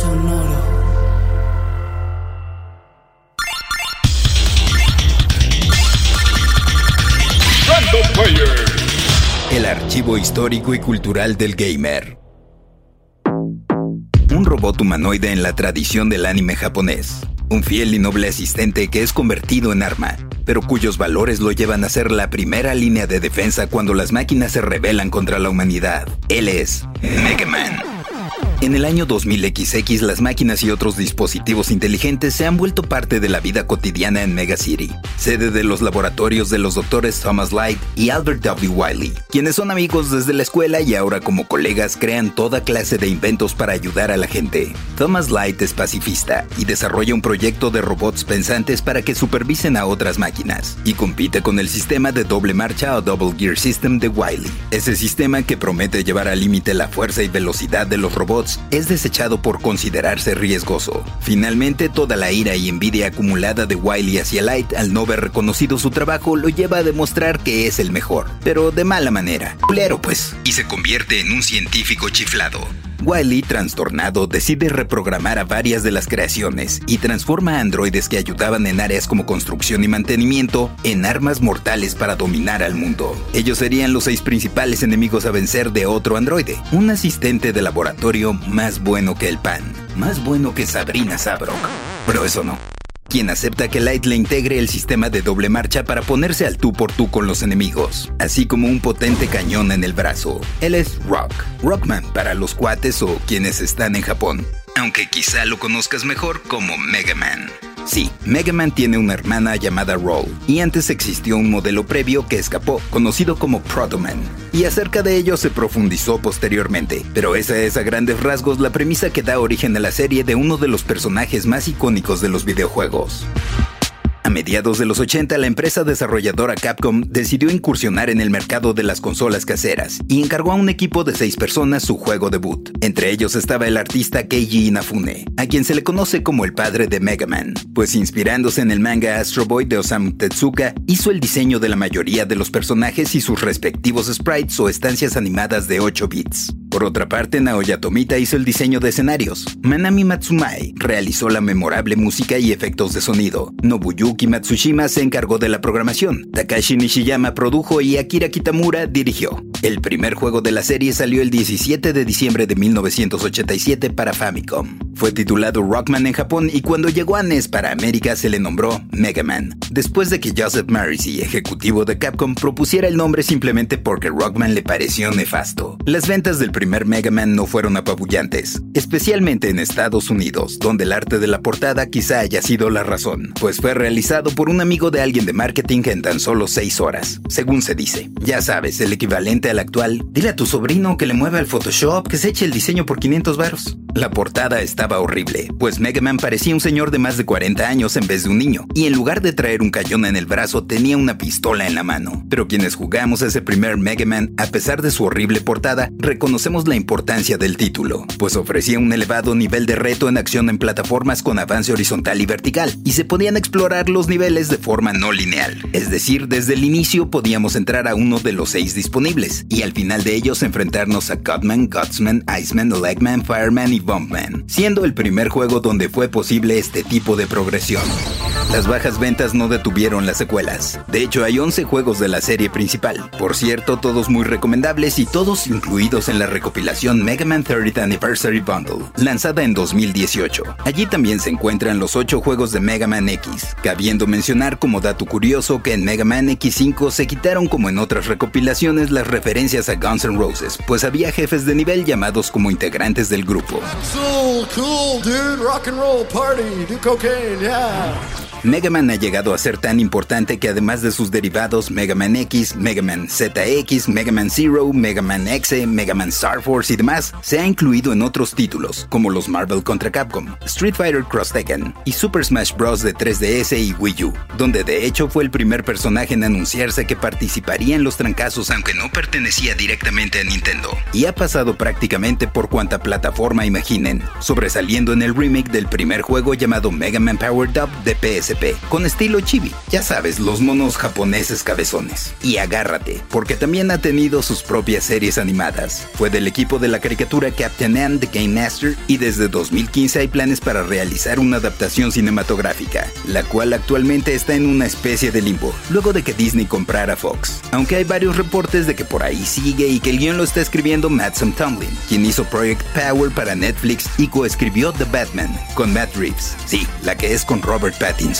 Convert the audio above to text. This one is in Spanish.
Sonoro. El archivo histórico y cultural del gamer. Un robot humanoide en la tradición del anime japonés. Un fiel y noble asistente que es convertido en arma, pero cuyos valores lo llevan a ser la primera línea de defensa cuando las máquinas se rebelan contra la humanidad. Él es Mega Man. En el año 2000XX, las máquinas y otros dispositivos inteligentes se han vuelto parte de la vida cotidiana en Mega City, sede de los laboratorios de los doctores Thomas Light y Albert W. Wiley, quienes son amigos desde la escuela y ahora como colegas crean toda clase de inventos para ayudar a la gente. Thomas Light es pacifista y desarrolla un proyecto de robots pensantes para que supervisen a otras máquinas, y compite con el sistema de doble marcha o Double Gear System de Wiley. Ese sistema que promete llevar al límite la fuerza y velocidad de los robots es desechado por considerarse riesgoso. Finalmente, toda la ira y envidia acumulada de Wiley hacia Light al no ver reconocido su trabajo lo lleva a demostrar que es el mejor, pero de mala manera. Culero, pues. Y se convierte en un científico chiflado. Wiley, trastornado, decide reprogramar a varias de las creaciones y transforma a androides que ayudaban en áreas como construcción y mantenimiento en armas mortales para dominar al mundo. Ellos serían los seis principales enemigos a vencer de otro androide, un asistente de laboratorio más bueno que el pan, más bueno que Sabrina Sabrok. Pero eso no quien acepta que Light le integre el sistema de doble marcha para ponerse al tú por tú con los enemigos, así como un potente cañón en el brazo. Él es Rock, Rockman para los cuates o quienes están en Japón, aunque quizá lo conozcas mejor como Mega Man. Sí, Mega Man tiene una hermana llamada Roll, y antes existió un modelo previo que escapó, conocido como Protoman, y acerca de ello se profundizó posteriormente, pero esa es a grandes rasgos la premisa que da origen a la serie de uno de los personajes más icónicos de los videojuegos. A mediados de los 80, la empresa desarrolladora Capcom decidió incursionar en el mercado de las consolas caseras y encargó a un equipo de seis personas su juego debut. Entre ellos estaba el artista Keiji Inafune, a quien se le conoce como el padre de Mega Man, pues inspirándose en el manga Astro Boy de Osamu Tezuka, hizo el diseño de la mayoría de los personajes y sus respectivos sprites o estancias animadas de 8 bits. Por otra parte, Naoya Tomita hizo el diseño de escenarios. Manami Matsumae realizó la memorable música y efectos de sonido. Nobuyuki Matsushima se encargó de la programación. Takashi Nishiyama produjo y Akira Kitamura dirigió. El primer juego de la serie salió el 17 de diciembre de 1987 para Famicom. Fue titulado Rockman en Japón y cuando llegó a NES para América se le nombró Mega Man, después de que Joseph Marisi, ejecutivo de Capcom, propusiera el nombre simplemente porque Rockman le pareció nefasto. Las ventas del primer Mega Man no fueron apabullantes, especialmente en Estados Unidos, donde el arte de la portada quizá haya sido la razón, pues fue realizado por un amigo de alguien de marketing en tan solo 6 horas, según se dice. Ya sabes, el equivalente al actual, dile a tu sobrino que le mueva el Photoshop, que se eche el diseño por 500 varos. La portada estaba horrible, pues Mega Man parecía un señor de más de 40 años en vez de un niño, y en lugar de traer un cañón en el brazo tenía una pistola en la mano. Pero quienes jugamos ese primer Mega Man, a pesar de su horrible portada, reconocemos la importancia del título, pues ofrecía un elevado nivel de reto en acción en plataformas con avance horizontal y vertical, y se podían explorar los niveles de forma no lineal. Es decir, desde el inicio podíamos entrar a uno de los seis disponibles, y al final de ellos enfrentarnos a Cutman, Gutsman, Iceman, Legman, Fireman y Bumpman, siendo el primer juego donde fue posible este tipo de progresión. Las bajas ventas no detuvieron las secuelas. De hecho, hay 11 juegos de la serie principal. Por cierto, todos muy recomendables y todos incluidos en la recopilación Mega Man 30th Anniversary Bundle, lanzada en 2018. Allí también se encuentran los 8 juegos de Mega Man X, cabiendo mencionar como dato curioso que en Mega Man X5 se quitaron como en otras recopilaciones las referencias a Guns N' Roses, pues había jefes de nivel llamados como integrantes del grupo. Cool, dude. Rock and roll party. Do cocaine, yeah. Mega Man ha llegado a ser tan importante que además de sus derivados Mega Man X, Mega Man ZX, Mega Man Zero, Mega Man X, Mega Man Star Force y demás, se ha incluido en otros títulos, como los Marvel contra Capcom, Street Fighter Cross Tekken y Super Smash Bros. de 3DS y Wii U, donde de hecho fue el primer personaje en anunciarse que participaría en los trancazos aunque no pertenecía directamente a Nintendo. Y ha pasado prácticamente por cuanta plataforma imaginen, sobresaliendo en el remake del primer juego llamado Mega Man Power Up de Con estilo chibi, ya sabes, los monos japoneses cabezones. Y agárrate, porque también ha tenido sus propias series animadas. Fue del equipo de la caricatura Captain N the Game Master y desde 2015 hay planes para realizar una adaptación cinematográfica, la cual actualmente está en una especie de limbo, luego de que Disney comprara Fox. Aunque hay varios reportes de que por ahí sigue y que el guion lo está escribiendo Matt Tomlin, quien hizo Project Power para Netflix y coescribió The Batman con Matt Reeves. Sí, la que es con Robert Pattinson.